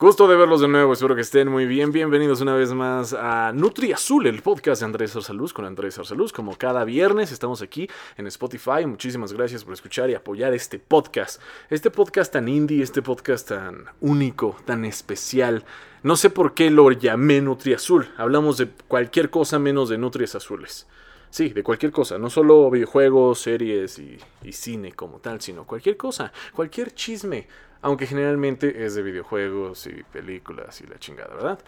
Gusto de verlos de nuevo, espero que estén muy bien. Bienvenidos una vez más a Nutri Azul, el podcast de Andrés Arsaluz con Andrés Arsaluz. Como cada viernes estamos aquí en Spotify. Muchísimas gracias por escuchar y apoyar este podcast. Este podcast tan indie, este podcast tan único, tan especial. No sé por qué lo llamé Nutri Azul. Hablamos de cualquier cosa menos de Nutrias Azules. Sí, de cualquier cosa, no solo videojuegos, series y, cine como tal, sino cualquier cosa, cualquier chisme aunque generalmente es de videojuegos y películas y la chingada, ¿verdad?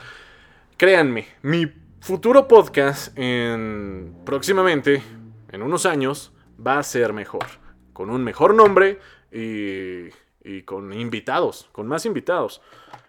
Créanme, mi futuro podcast en próximamente, en unos años, va a ser mejor, con un mejor nombre y, y con invitados, con más invitados.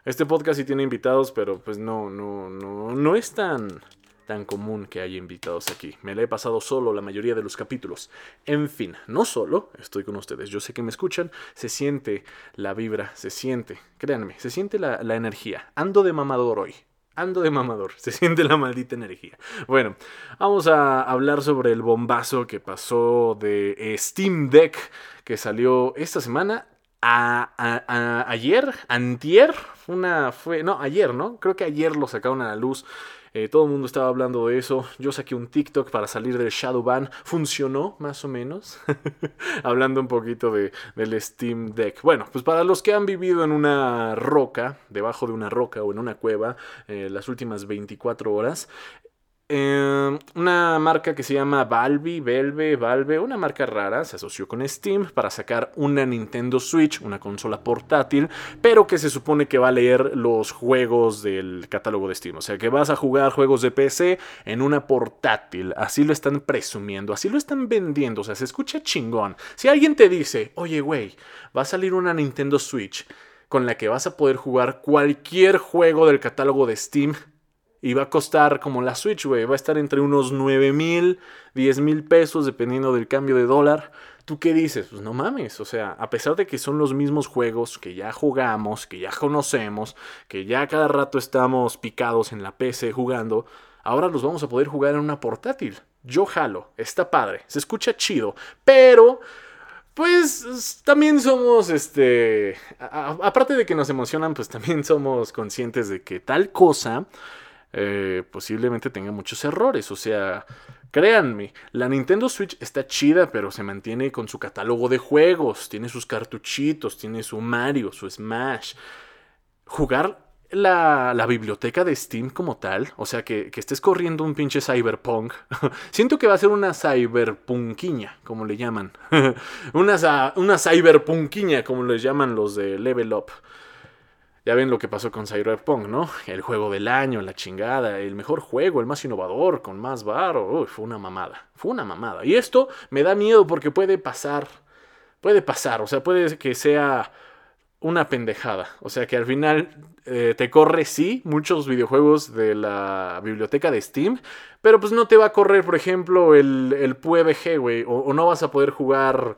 Este podcast sí tiene invitados, pero pues no, no, no, no es tan tan común que haya invitados aquí. Me la he pasado solo la mayoría de los capítulos. En fin, no solo estoy con ustedes. Yo sé que me escuchan, se siente la vibra, se siente, créanme, se siente la, energía. Ando de mamador hoy. Ando de mamador, se siente la maldita energía. Bueno, vamos a hablar sobre el bombazo que pasó de Steam Deck que salió esta semana. A, ayer, antier, una fue, no, ayer, ¿no? Creo que ayer lo sacaron a la luz eh, todo el mundo estaba hablando de eso. Yo saqué un TikTok para salir del Shadowban. Funcionó, más o menos. hablando un poquito de, del Steam Deck. Bueno, pues para los que han vivido en una roca, debajo de una roca o en una cueva, eh, las últimas 24 horas, Em, una marca que se llama Valve, Valve, Valve, una marca rara, se asoció con Steam para sacar una Nintendo Switch, una consola portátil, pero que se supone que va a leer los juegos del catálogo de Steam. O sea, que vas a jugar juegos de PC en una portátil. Así lo están presumiendo, así lo están vendiendo. O sea, se escucha chingón. Si alguien te dice, oye, güey, va a salir una Nintendo Switch con la que vas a poder jugar cualquier juego del catálogo de Steam y va a costar como la Switch, güey. Va a estar entre unos 9 mil, 10 mil pesos, dependiendo del cambio de dólar. ¿Tú qué dices? Pues no mames, o sea, a pesar de que son los mismos juegos que ya jugamos, que ya conocemos, que ya cada rato estamos picados en la PC jugando, ahora los vamos a poder jugar en una portátil. Yo jalo, está padre, se escucha chido, pero pues también somos, este, aparte de que nos emocionan, pues también somos conscientes de que tal cosa eh, posiblemente tenga muchos errores. O sea, créanme, la Nintendo Switch está chida, pero se mantiene con su catálogo de juegos. Tiene sus cartuchitos, tiene su Mario, su Smash. Jugar la, la, biblioteca de Steam como tal, o sea, que, que, estés corriendo un pinche cyberpunk, siento que va a ser una cyberpunkiña, como le llaman. una, una cyberpunkiña, como le llaman los de Level Up. Ya ven lo que pasó con Cyberpunk, ¿no? El juego del año, la chingada, el mejor juego, el más innovador, con más varo. fue una mamada. Fue una mamada. Y esto me da miedo porque puede pasar. Puede pasar. O sea, puede que sea una pendejada. O sea, que al final eh, te corre, sí, muchos videojuegos de la biblioteca de Steam. Pero pues no te va a correr, por ejemplo, el, el PUBG, güey. O, o no vas a poder jugar.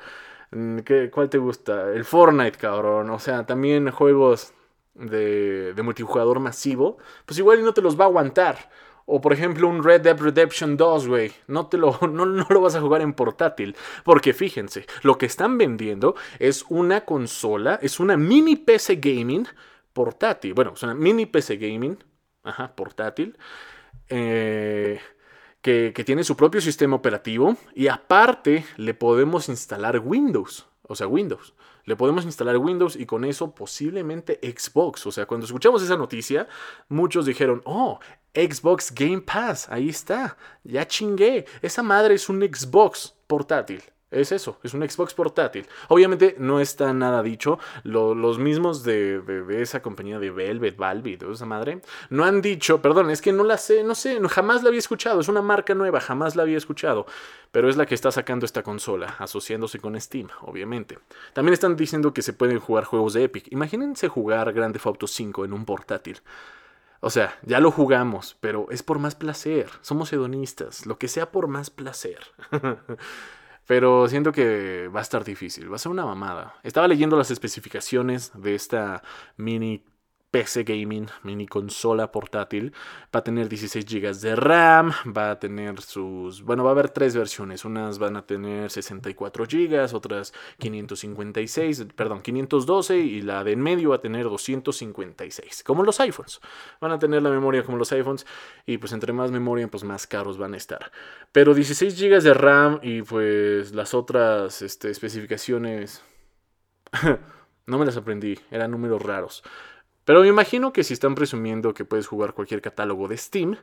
Mm, ¿Qué, ¿Cuál te gusta? El Fortnite, cabrón. O sea, también juegos de, multijugador masivo, pues igual no te los va a aguantar. O por ejemplo un Red Dead Redemption 2, güey. No, te lo, no, no, lo vas a jugar en portátil. Porque fíjense, lo que están vendiendo es una consola, es una mini PC gaming portátil. Bueno, es una mini PC gaming, ajá, portátil. Eh, que tiene su propio sistema operativo. Y aparte le podemos instalar Windows. O sea, Windows. Le podemos instalar Windows y con eso posiblemente Xbox. O sea, cuando escuchamos esa noticia, muchos dijeron, oh, Xbox Game Pass, ahí está, ya chingué. Esa madre es un Xbox portátil. Es eso, es un Xbox portátil. Obviamente no está nada dicho. los mismos de, esa compañía de Velvet, Valve, toda esa madre, no han dicho, perdón, es que no la sé, no sé, jamás la había escuchado. Es una marca nueva, jamás la había escuchado. Pero es la que está sacando esta consola, asociándose con Steam, obviamente. También están diciendo que se pueden jugar juegos de Epic. Imagínense jugar Grand Theft Auto 5 en un portátil. O sea, ya lo jugamos, pero es por más placer. Somos hedonistas, lo que sea por más placer. Pero siento que va a estar difícil, va a ser una mamada. Estaba leyendo las especificaciones de esta mini PC gaming, mini consola portátil. Va a tener 16 GB de RAM, va a tener sus... Bueno, va a haber tres versiones. Unas van a tener 64 GB, otras 556, perdón, 512 y la de en medio va a tener 256, como los iPhones. Van a tener la memoria como los iPhones y pues entre más memoria, pues más caros van a estar. Pero 16 GB de RAM y pues las otras este, especificaciones... no me las aprendí, eran números raros. Pero me imagino que si están presumiendo que puedes jugar cualquier catálogo de Steam,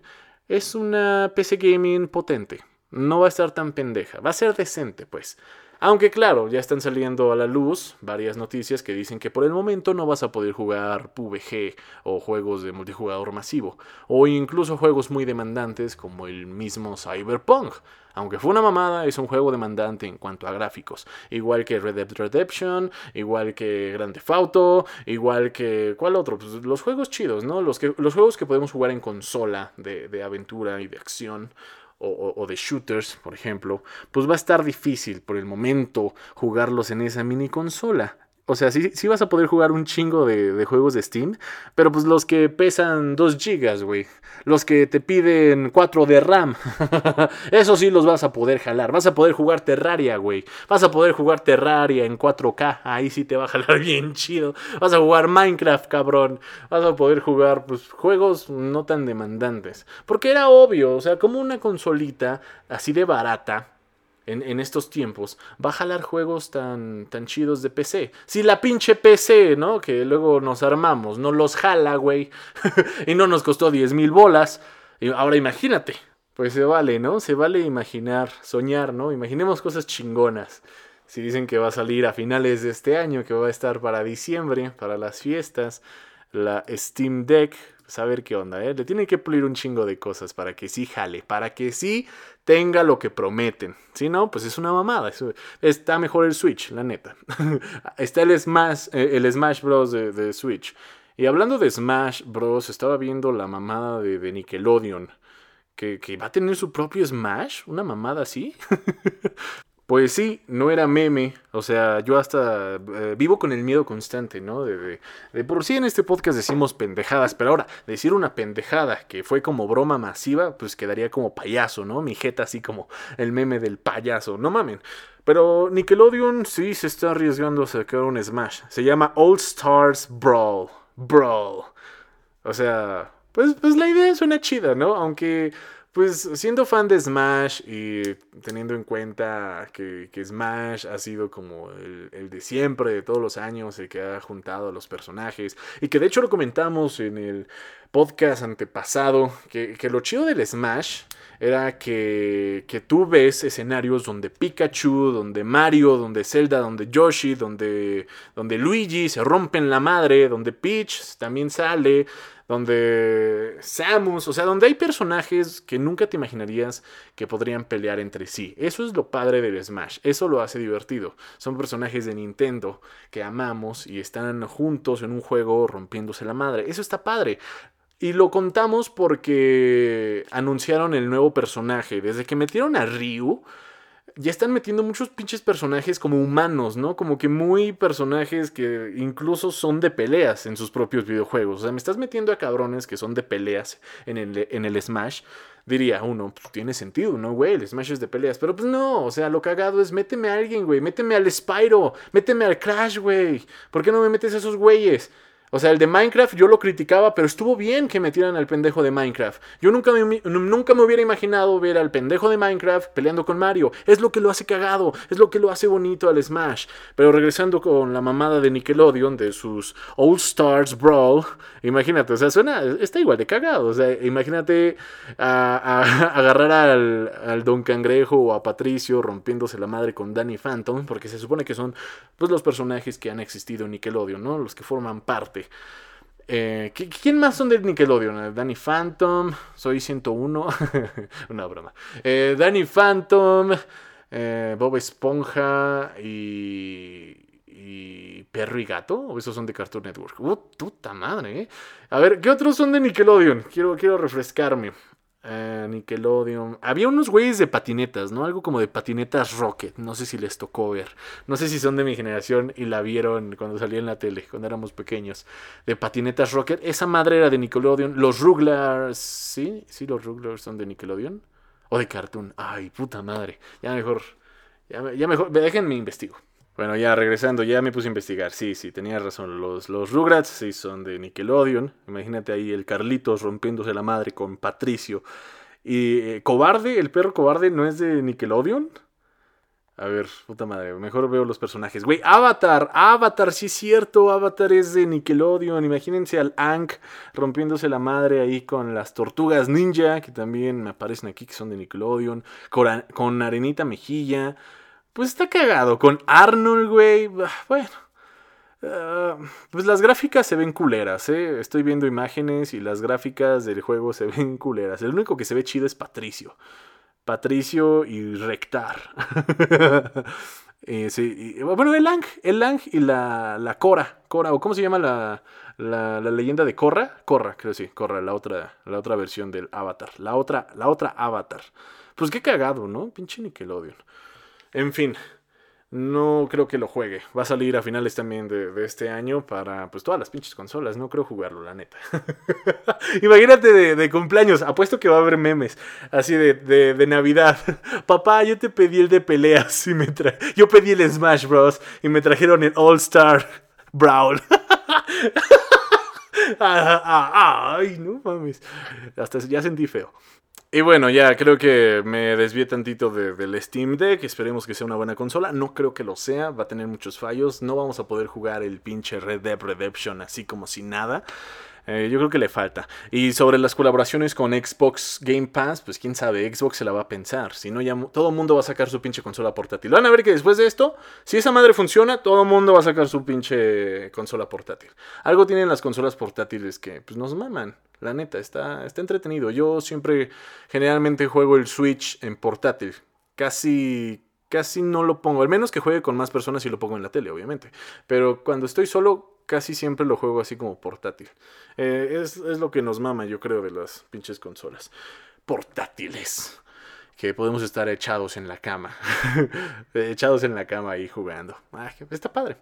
es una PC gaming potente. No va a estar tan pendeja, va a ser decente, pues. Aunque claro, ya están saliendo a la luz varias noticias que dicen que por el momento no vas a poder jugar PUBG o juegos de multijugador masivo, o incluso juegos muy demandantes como el mismo Cyberpunk. Aunque fue una mamada, es un juego demandante en cuanto a gráficos. Igual que Red Dead Redemption, igual que Grand Theft Auto, igual que... ¿Cuál otro? Pues los juegos chidos, ¿no? Los, que, juegos que podemos jugar en consola de aventura y de acción. O, o, de shooters, por ejemplo, pues va a estar difícil por el momento jugarlos en esa mini consola. O sea, sí, sí, vas a poder jugar un chingo de, juegos de Steam, pero pues los que pesan 2 gigas, güey. Los que te piden 4 de RAM. Eso sí los vas a poder jalar. Vas a poder jugar Terraria, güey. Vas a poder jugar Terraria en 4K. Ahí sí te va a jalar bien chido. Vas a jugar Minecraft, cabrón. Vas a poder jugar, pues, juegos no tan demandantes. Porque era obvio, o sea, como una consolita así de barata en, estos tiempos va a jalar juegos tan, tan chidos de PC. Si la pinche PC, ¿no? Que luego nos armamos, no los jala, güey. y no nos costó 10 mil bolas. Y ahora imagínate. Pues se vale, ¿no? Se vale imaginar, soñar, ¿no? Imaginemos cosas chingonas. Si dicen que va a salir a finales de este año, que va a estar para diciembre, para las fiestas, la Steam Deck, saber qué onda, ¿eh? Le tienen que pulir un chingo de cosas para que sí jale, para que sí tenga lo que prometen. Si no, pues es una mamada. Está mejor el Switch, la neta. Está el Smash, eh, el Smash Bros. De, Switch. Y hablando de Smash Bros., estaba viendo la mamada de, Nickelodeon. Que, que, va a tener su propio Smash, una mamada así. Pues sí, no era meme. O sea, yo hasta eh, vivo con el miedo constante, ¿no? De, de, por sí en este podcast decimos pendejadas, pero ahora, decir una pendejada que fue como broma masiva, pues quedaría como payaso, ¿no? Mi jeta así como el meme del payaso. No mamen. Pero Nickelodeon sí se está arriesgando a sacar un Smash. Se llama All Stars Brawl. Brawl. O sea, pues, pues la idea suena chida, ¿no? Aunque pues siendo fan de Smash y teniendo en cuenta que, Smash ha sido como el, de siempre, de todos los años, el que ha juntado a los personajes, y que de hecho lo comentamos en el podcast antepasado, que, que lo chido del Smash era que, que, tú ves escenarios donde Pikachu, donde Mario, donde Zelda, donde Yoshi, donde, donde Luigi se rompen la madre, donde Peach también sale, donde Samus, o sea, donde hay personajes que nunca te imaginarías que podrían pelear entre sí. Eso es lo padre del Smash, eso lo hace divertido. Son personajes de Nintendo que amamos y están juntos en un juego rompiéndose la madre. Eso está padre. Y lo contamos porque anunciaron el nuevo personaje. Desde que metieron a Ryu, ya están metiendo muchos pinches personajes como humanos, ¿no? Como que muy personajes que incluso son de peleas en sus propios videojuegos. O sea, me estás metiendo a cabrones que son de peleas en el, en el Smash. Diría uno, pues tiene sentido, ¿no, güey? El Smash es de peleas. Pero pues no, o sea, lo cagado es méteme a alguien, güey. Méteme al Spyro. Méteme al Crash, güey. ¿Por qué no me metes a esos güeyes? O sea, el de Minecraft yo lo criticaba, pero estuvo bien que metieran al pendejo de Minecraft. Yo nunca me, nunca me hubiera imaginado ver al pendejo de Minecraft peleando con Mario. Es lo que lo hace cagado, es lo que lo hace bonito al Smash. Pero regresando con la mamada de Nickelodeon, de sus All Stars Brawl, imagínate, o sea, suena, está igual de cagado. O sea, imagínate a, agarrar al, al, Don Cangrejo o a Patricio rompiéndose la madre con Danny Phantom, porque se supone que son pues, los personajes que han existido en Nickelodeon, ¿no? Los que forman parte. Eh, ¿Quién más son de Nickelodeon? Danny Phantom, Soy 101, una broma. Eh, Danny Phantom, eh, Bob Esponja y, y Perro y Gato, o esos son de Cartoon Network. ¡Uh, puta madre! A ver, ¿qué otros son de Nickelodeon? Quiero, quiero refrescarme. Eh, Nickelodeon. Había unos güeyes de patinetas, ¿no? Algo como de patinetas Rocket. No sé si les tocó ver. No sé si son de mi generación y la vieron cuando salía en la tele, cuando éramos pequeños. De patinetas Rocket. Esa madre era de Nickelodeon. Los Ruglars. ¿Sí? ¿Sí los Ruglars son de Nickelodeon? O de Cartoon. Ay, puta madre. Ya mejor. Ya, ya mejor. Déjenme investigo. Bueno, ya regresando, ya me puse a investigar. Sí, sí, tenía razón. Los, los Rugrats sí son de Nickelodeon. Imagínate ahí el Carlitos rompiéndose la madre con Patricio. Y eh, Cobarde, el perro cobarde, ¿no es de Nickelodeon? A ver, puta madre, mejor veo los personajes. Güey, Avatar, Avatar, sí es cierto, Avatar es de Nickelodeon. Imagínense al Ank rompiéndose la madre ahí con las tortugas ninja, que también aparecen aquí, que son de Nickelodeon. Con, con Arenita Mejilla. Pues está cagado. Con Arnold, güey. Bueno. Ah, pues las gráficas se ven culeras, ¿eh? Estoy viendo imágenes y las gráficas del juego se ven culeras. El único que se ve chido es Patricio. Patricio y Rectar. Eh, sí, bueno, el Lang, el Lang y la, la Cora. Cora, o cómo se llama la, la, leyenda de Corra. Corra, creo sí, Corra, la otra, la otra versión del Avatar. La otra, la otra Avatar. Pues qué cagado, ¿no? Pinche Nickelodeon. En fin, no creo que lo juegue. Va a salir a finales también de, este año para pues todas las pinches consolas. No creo jugarlo, la neta. Imagínate de, cumpleaños. Apuesto que va a haber memes. Así de, de, Navidad. Papá, yo te pedí el de peleas y me tra Yo pedí el Smash Bros. Y me trajeron el All Star Brawl. Ah, ah, ay, no mames. Hasta ya sentí feo. Y bueno, ya creo que me desvié tantito del Steam Deck. Esperemos que sea una buena consola. No creo que lo sea. Va a tener muchos fallos. No vamos a poder jugar el pinche Red Dead Redemption así como si nada. Eh, yo creo que le falta. Y sobre las colaboraciones con Xbox Game Pass, pues quién sabe, Xbox se la va a pensar. Si no, ya todo el mundo va a sacar su pinche consola portátil. Van a ver que después de esto, si esa madre funciona, todo el mundo va a sacar su pinche consola portátil. Algo tienen las consolas portátiles que pues nos maman. La neta, está, está entretenido. Yo siempre, generalmente juego el Switch en portátil. Casi, casi no lo pongo. Al menos que juegue con más personas y lo pongo en la tele, obviamente. Pero cuando estoy solo, casi siempre lo juego así como portátil. Eh, es, es lo que nos mama, yo creo, de las pinches consolas. Portátiles que podemos estar echados en la cama. echados en la cama ahí jugando. Ah, está padre.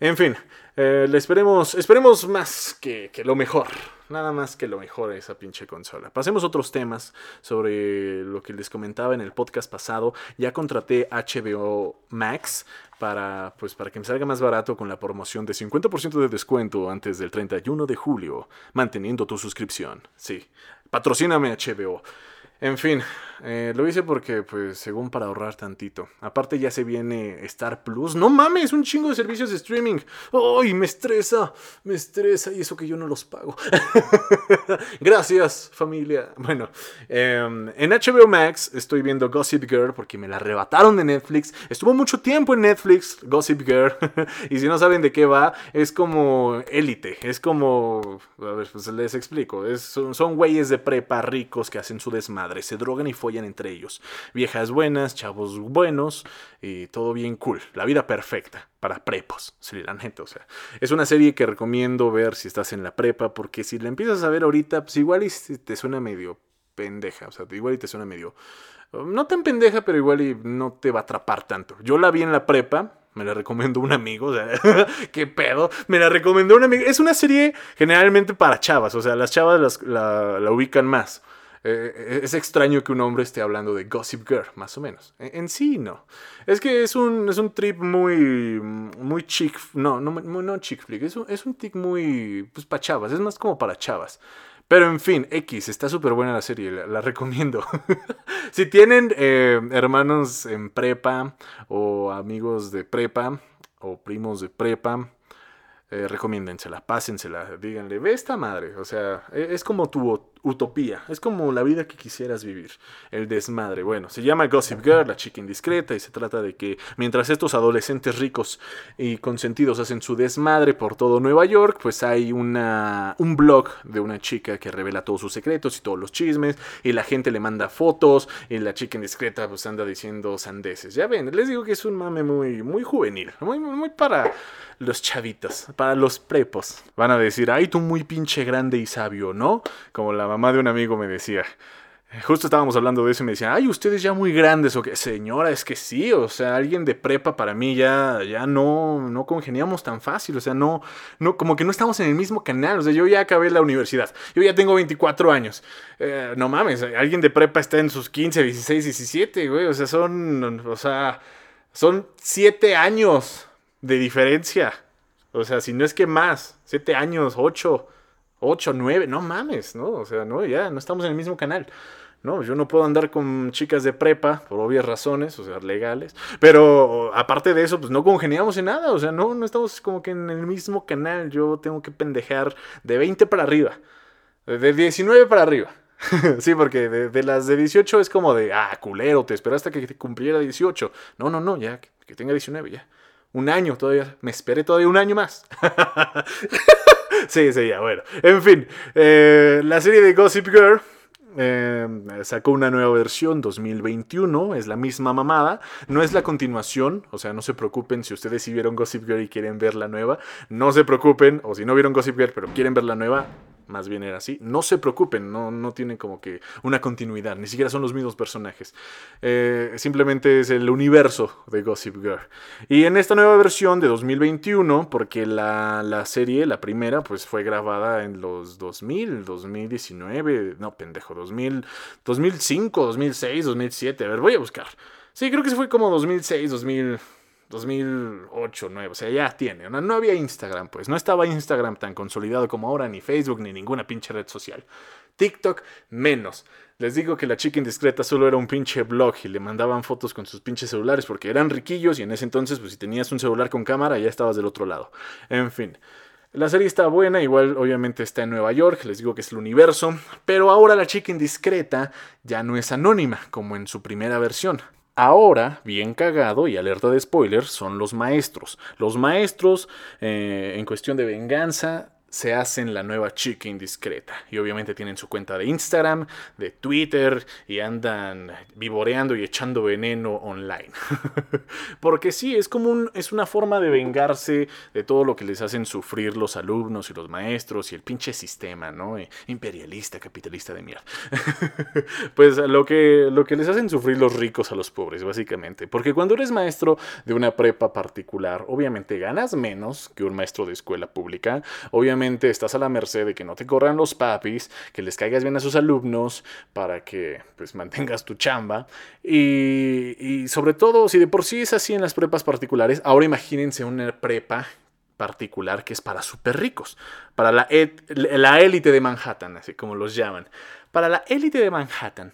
En fin, eh, le esperemos, esperemos más que, que, lo mejor. Nada más que lo mejor de esa pinche consola. Pasemos a otros temas sobre lo que les comentaba en el podcast pasado. Ya contraté HBO Max para, pues, para que me salga más barato con la promoción de 50% de descuento antes del 31 de julio, manteniendo tu suscripción. Sí, patrocíname HBO. En fin, eh, lo hice porque, pues, según para ahorrar tantito. Aparte ya se viene Star Plus. No mames, un chingo de servicios de streaming. ¡Ay, me estresa! Me estresa y eso que yo no los pago. Gracias, familia. Bueno, em, en HBO Max estoy viendo Gossip Girl porque me la arrebataron de Netflix. Estuvo mucho tiempo en Netflix, Gossip Girl. y si no saben de qué va, es como élite. Es como... A ver, pues les explico. Son güeyes de prepa ricos que hacen su desmadre. Se drogan y follan entre ellos. Viejas buenas, chavos buenos y todo bien cool. La vida perfecta para prepos, sí, la neta, o sea. Es una serie que recomiendo ver si estás en la prepa porque si la empiezas a ver ahorita, pues igual y te suena medio pendeja, o sea, igual y te suena medio... No tan pendeja, pero igual y no te va a atrapar tanto. Yo la vi en la prepa, me la recomendó un amigo, o sea, qué pedo, me la recomendó un amigo. Es una serie generalmente para chavas, o sea, las chavas la, la ubican más. Eh, es extraño que un hombre esté hablando de Gossip Girl, más o menos. En, sí, no. Es que es un, es un trip muy, muy chic, no, no, no chick flick, es un, es un tic muy, pues para chavas, es más como para chavas. Pero en fin, X, está súper buena la serie, la, recomiendo. si tienen eh, hermanos en prepa o amigos de prepa o primos de prepa, eh, recomiéndensela, pásensela, díganle, ve esta madre, o sea, e, es como tu utopía, es como la vida que quisieras vivir, el desmadre. Bueno, se llama Gossip Girl, la chica indiscreta, y se trata de que mientras estos adolescentes ricos y consentidos hacen su desmadre por todo Nueva York, pues hay una, un blog de una chica que revela todos sus secretos y todos los chismes, y la gente le manda fotos, y la chica indiscreta pues anda diciendo sandeces. Ya ven, les digo que es un mame muy, muy juvenil, muy, muy para los chavitos, para los prepos. Van a decir, ay, tú muy pinche grande y sabio, ¿no? Como la mamá de un amigo me decía. Justo estábamos hablando de eso y me decían, ay, ustedes ya muy grandes o qué. Señora, es que sí, o sea, alguien de prepa para mí ya, ya no, no congeniamos tan fácil, o sea, no, no, como que no estamos en el mismo canal, o sea, yo ya acabé la universidad, yo ya tengo 24 años, eh, no mames, alguien de prepa está en sus 15, 16, 17, güey, o sea, son, o sea, son 7 años de diferencia, o sea, si no es que más, 7 años, 8. 8, 9, no mames, ¿no? O sea, no, ya no estamos en el mismo canal. No, yo no puedo andar con chicas de prepa por obvias razones, o sea, legales. Pero aparte de eso, pues no congeniamos en nada. O sea, no, no estamos como que en el mismo canal. Yo tengo que pendejar de 20 para arriba. De 19 para arriba. sí, porque de, las de 18 es como de, ah, culero, te esperaste que te cumpliera 18. No, no, no, ya, que, tenga 19 ya. Un año todavía, me esperé todavía un año más. sí, sí, ya, bueno. En fin, eh, la serie de Gossip Girl eh, sacó una nueva versión 2021, es la misma mamada, no es la continuación, o sea, no se preocupen si ustedes sí vieron Gossip Girl y quieren ver la nueva, no se preocupen, o si no vieron Gossip Girl pero quieren ver la nueva, más bien era así. No se preocupen, no, no tienen como que una continuidad, ni siquiera son los mismos personajes. Eh, simplemente es el universo de Gossip Girl. Y en esta nueva versión de 2021, porque la, la serie, la primera, pues fue grabada en los 2000, 2019, no pendejo, 2000, 2005, 2006, 2007. A ver, voy a buscar. Sí, creo que fue como 2006, 2000. 2008, 2009, o sea, ya tiene. No, no había Instagram, pues. No estaba Instagram tan consolidado como ahora, ni Facebook, ni ninguna pinche red social. TikTok, menos. Les digo que la chica indiscreta solo era un pinche blog y le mandaban fotos con sus pinches celulares porque eran riquillos y en ese entonces, pues si tenías un celular con cámara, ya estabas del otro lado. En fin. La serie está buena, igual obviamente está en Nueva York, les digo que es el universo, pero ahora la chica indiscreta ya no es anónima como en su primera versión. Ahora, bien cagado y alerta de spoiler, son los maestros. Los maestros, eh, en cuestión de venganza, se hacen la nueva chica indiscreta. Y obviamente tienen su cuenta de Instagram, de Twitter y andan vivoreando y echando veneno online. Porque sí, es como un, es una forma de vengarse de todo lo que les hacen sufrir los alumnos y los maestros y el pinche sistema, ¿no? Eh, imperialista, capitalista de mierda. pues lo que, lo que les hacen sufrir los ricos a los pobres, básicamente. Porque cuando eres maestro de una prepa particular, obviamente ganas menos que un maestro de escuela pública. Obviamente estás a la merced de que no te corran los papis, que les caigas bien a sus alumnos para que pues mantengas tu chamba. Y, sobre todo, si de por sí es así en las prepas particulares, ahora imagínense una prepa particular que es para súper ricos, para la, la élite de Manhattan, así como los llaman. Para la élite de Manhattan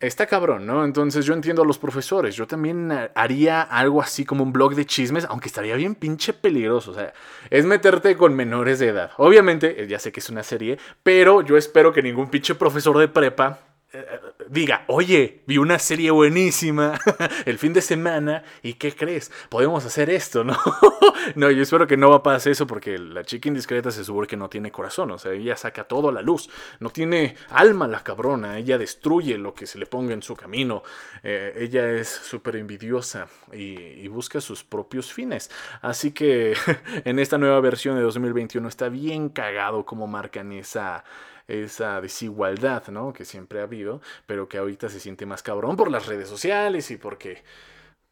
está cabrón, ¿no? Entonces yo entiendo a los profesores. Yo también eh, haría algo así como un blog de chismes, aunque estaría bien pinche peligroso. O sea, es meterte con menores de edad. Obviamente, eh, ya sé que es una serie, pero yo espero que ningún pinche profesor de prepa diga, oye, vi una serie buenísima el fin de semana y ¿qué crees? Podemos hacer esto, ¿no? no, yo espero que no va a pasar eso porque la chica indiscreta se supone que no tiene corazón, o sea, ella saca todo a la luz, no tiene alma la cabrona, ella destruye lo que se le ponga en su camino, eh, ella es súper envidiosa y, y busca sus propios fines. Así que en esta nueva versión de 2021 está bien cagado como marcan esa esa desigualdad, ¿no? Que siempre ha habido, pero que ahorita se siente más cabrón por las redes sociales y porque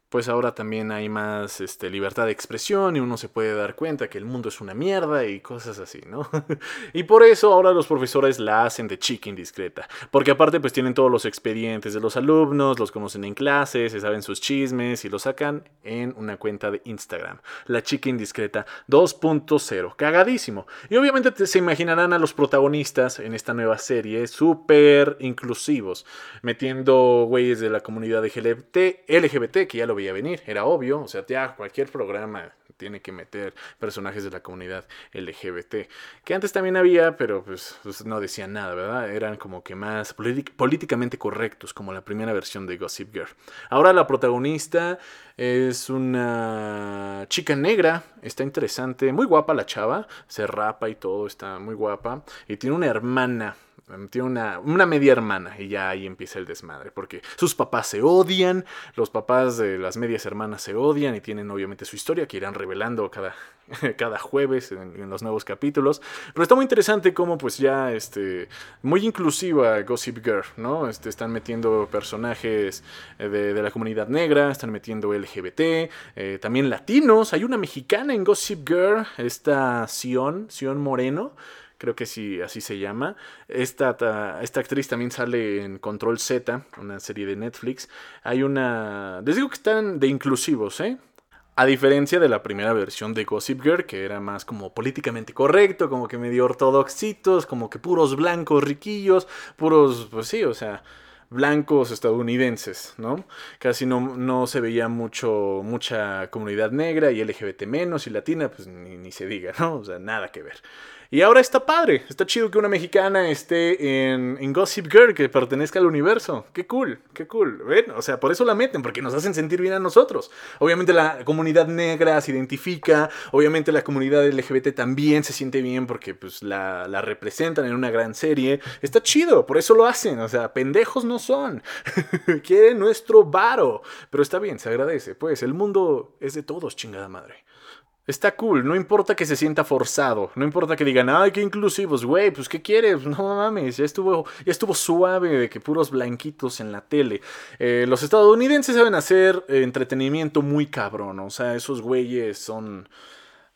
pues ahora también hay más este, libertad de expresión y uno se puede dar cuenta que el mundo es una mierda y cosas así, ¿no? y por eso ahora los profesores la hacen de chica indiscreta, porque aparte pues tienen todos los expedientes de los alumnos, los conocen en clases, se saben sus chismes y los sacan en una cuenta de Instagram, la chica indiscreta 2.0, cagadísimo. Y obviamente se imaginarán a los protagonistas en esta nueva serie súper inclusivos, metiendo güeyes de la comunidad LGBT, LGBT, que ya lo veía venir, era obvio, o sea, ya cualquier programa tiene que meter personajes de la comunidad LGBT, que antes también había, pero pues, pues no decían nada, ¿verdad? Eran como que más políticamente correctos, como la primera versión de Gossip Girl. Ahora la protagonista es una chica negra, está interesante, muy guapa la chava, se rapa y todo, está muy guapa, y tiene una hermana tiene una, una media hermana y ya ahí empieza el desmadre, porque sus papás se odian, los papás de las medias hermanas se odian y tienen obviamente su historia que irán revelando cada, cada jueves en, los nuevos capítulos. Pero está muy interesante como pues ya, este, muy inclusiva Gossip Girl, ¿no? Este, están metiendo personajes eh, de, la comunidad negra, están metiendo LGBT, eh, también latinos. Hay una mexicana en Gossip Girl, esta Sion, Sion Moreno creo que sí, así se llama. Esta, esta actriz también sale en Control Z, una serie de Netflix. Hay una... Les digo que están de inclusivos, ¿eh? A diferencia de la primera versión de Gossip Girl, que era más como políticamente correcto, como que medio ortodoxitos, como que puros blancos riquillos, puros, pues sí, o sea, blancos estadounidenses, ¿no? Casi no, no se veía mucho, mucha comunidad negra y LGBT menos y latina, pues ni, ni se diga, ¿no? O sea, nada que ver. Y ahora está padre, está chido que una mexicana esté en, Gossip Girl, que pertenezca al universo. Qué cool, qué cool. ¿Ven? O sea, por eso la meten, porque nos hacen sentir bien a nosotros. Obviamente la comunidad negra se identifica, obviamente la comunidad LGBT también se siente bien porque pues la, la representan en una gran serie. Está chido, por eso lo hacen. O sea, pendejos no son. Quieren nuestro varo. Pero está bien, se agradece. Pues el mundo es de todos, chingada madre. Está cool, no importa que se sienta forzado, no importa que digan, ay, qué inclusivos, güey, pues qué quieres, no mames, ya estuvo, ya estuvo suave de que puros blanquitos en la tele. Eh, los estadounidenses saben hacer entretenimiento muy cabrón, o sea, esos güeyes son...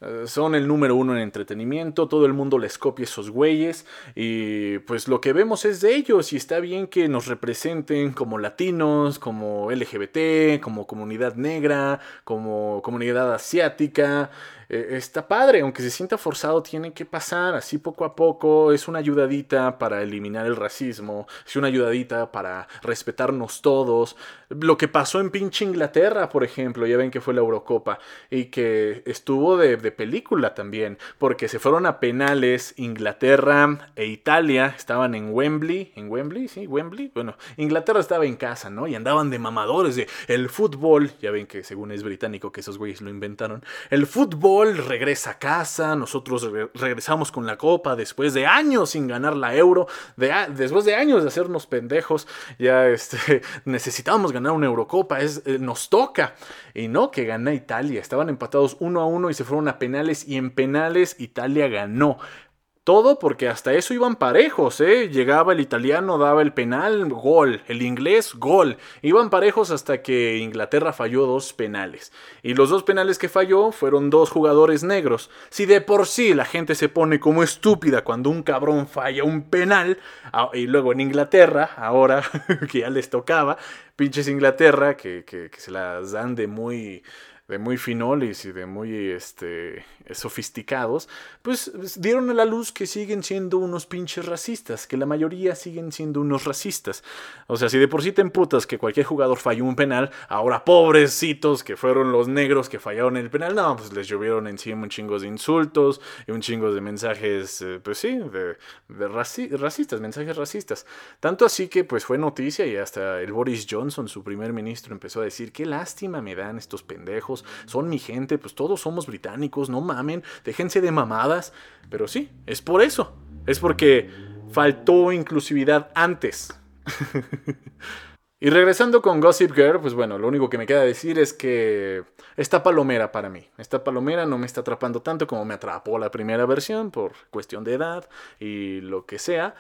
Eh, son el número uno en entretenimiento, todo el mundo les copia esos güeyes y pues lo que vemos es de ellos y está bien que nos representen como latinos, como LGBT, como comunidad negra, como comunidad asiática. Eh, está padre, aunque se sienta forzado, tiene que pasar así poco a poco. Es una ayudadita para eliminar el racismo, es una ayudadita para respetarnos todos. Lo que pasó en pinche Inglaterra, por ejemplo, ya ven que fue la Eurocopa y que estuvo de, de película también, porque se fueron a penales Inglaterra e Italia, estaban en Wembley, en Wembley, sí, Wembley, bueno, Inglaterra estaba en casa, ¿no? Y andaban de mamadores de el fútbol, ya ven que según es británico que esos güeyes lo inventaron, el fútbol regresa a casa, nosotros regresamos con la copa después de años sin ganar la euro, de, después de años de hacernos pendejos, ya este, necesitábamos ganar una Eurocopa, es, eh, nos toca. Y no, que gana Italia, estaban empatados uno a uno y se fueron a penales y en penales Italia ganó. Todo porque hasta eso iban parejos, ¿eh? Llegaba el italiano, daba el penal, gol. El inglés, gol. Iban parejos hasta que Inglaterra falló dos penales. Y los dos penales que falló fueron dos jugadores negros. Si de por sí la gente se pone como estúpida cuando un cabrón falla un penal, y luego en Inglaterra, ahora que ya les tocaba, pinches Inglaterra, que, que, que se las dan de muy de muy finolis y de muy este, sofisticados, pues, pues dieron a la luz que siguen siendo unos pinches racistas, que la mayoría siguen siendo unos racistas. O sea, si de por sí te emputas que cualquier jugador falló un penal, ahora pobrecitos que fueron los negros que fallaron el penal, no, pues les llovieron encima un chingo de insultos y un chingo de mensajes, eh, pues sí, de, racistas, mensajes racistas. Tanto así que pues fue noticia y hasta el Boris Johnson, su primer ministro, empezó a decir, qué lástima me dan estos pendejos son mi gente, pues todos somos británicos, no mamen, déjense de mamadas. Pero sí, es por eso. Es porque faltó inclusividad antes. y regresando con Gossip Girl, pues bueno, lo único que me queda decir es que esta palomera para mí. Esta palomera no me está atrapando tanto como me atrapó la primera versión por cuestión de edad y lo que sea.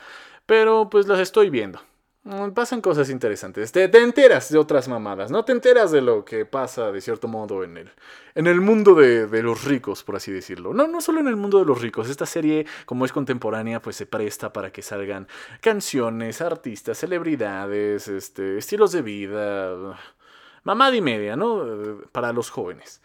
Pero pues las estoy viendo. Mm, pasan cosas interesantes. Te, enteras de otras mamadas, ¿no? Te enteras de lo que pasa, de cierto modo, en el, en el mundo de, los ricos, por así decirlo. No, no solo en el mundo de los ricos. Esta serie, como es contemporánea, pues se presta para que salgan canciones, artistas, celebridades, este, estilos de vida. Mamada y media, ¿no? Para los jóvenes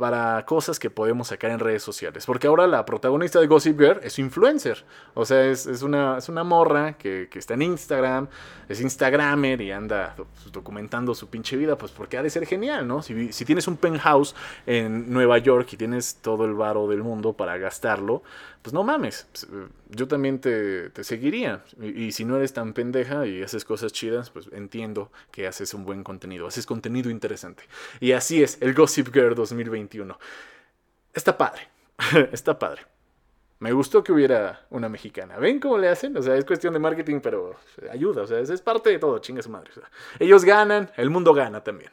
para cosas que podemos sacar en redes sociales. Porque ahora la protagonista de Gossip Girl es influencer. O sea, es, una, es una morra que, está en Instagram, es Instagramer y anda documentando su pinche vida, pues porque ha de ser genial, ¿no? Si, si tienes un penthouse en Nueva York y tienes todo el varo del mundo para gastarlo, pues no mames, eh, yo también te, seguiría. Y, si no eres tan pendeja y haces cosas chidas, pues entiendo que haces un buen contenido, haces contenido interesante. Y así es, el Gossip Girl 2021. Está padre, está padre. Me gustó que hubiera una mexicana. ¿Ven cómo le hacen? O sea, es cuestión de marketing, pero ayuda. O sea, es, parte de todo, chinga su madre. ellos ganan, el mundo gana también.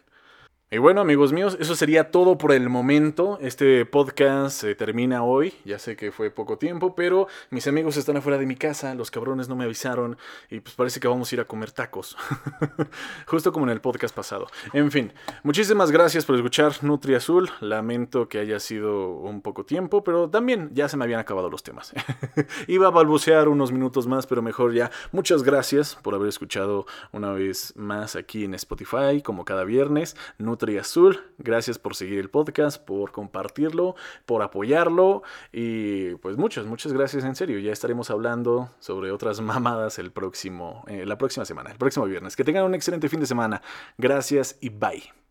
Y bueno, amigos míos, eso sería todo por el momento. Este podcast se termina hoy. Ya sé que fue poco tiempo, pero mis amigos están afuera de mi casa. Los cabrones no me avisaron. Y pues parece que vamos a ir a comer tacos. Justo como en el podcast pasado. En fin, muchísimas gracias por escuchar Nutri Azul. Lamento que haya sido un poco tiempo, pero también ya se me habían acabado los temas. Iba a balbucear unos minutos más, pero mejor ya. Muchas gracias por haber escuchado una vez más aquí en Spotify, como cada viernes. Nutri Azul. Gracias por seguir el podcast, por compartirlo, por apoyarlo y pues muchas, muchas gracias en serio. Ya estaremos hablando sobre otras mamadas el próximo, eh, la próxima semana, el próximo viernes. Que tengan un excelente fin de semana. Gracias y bye.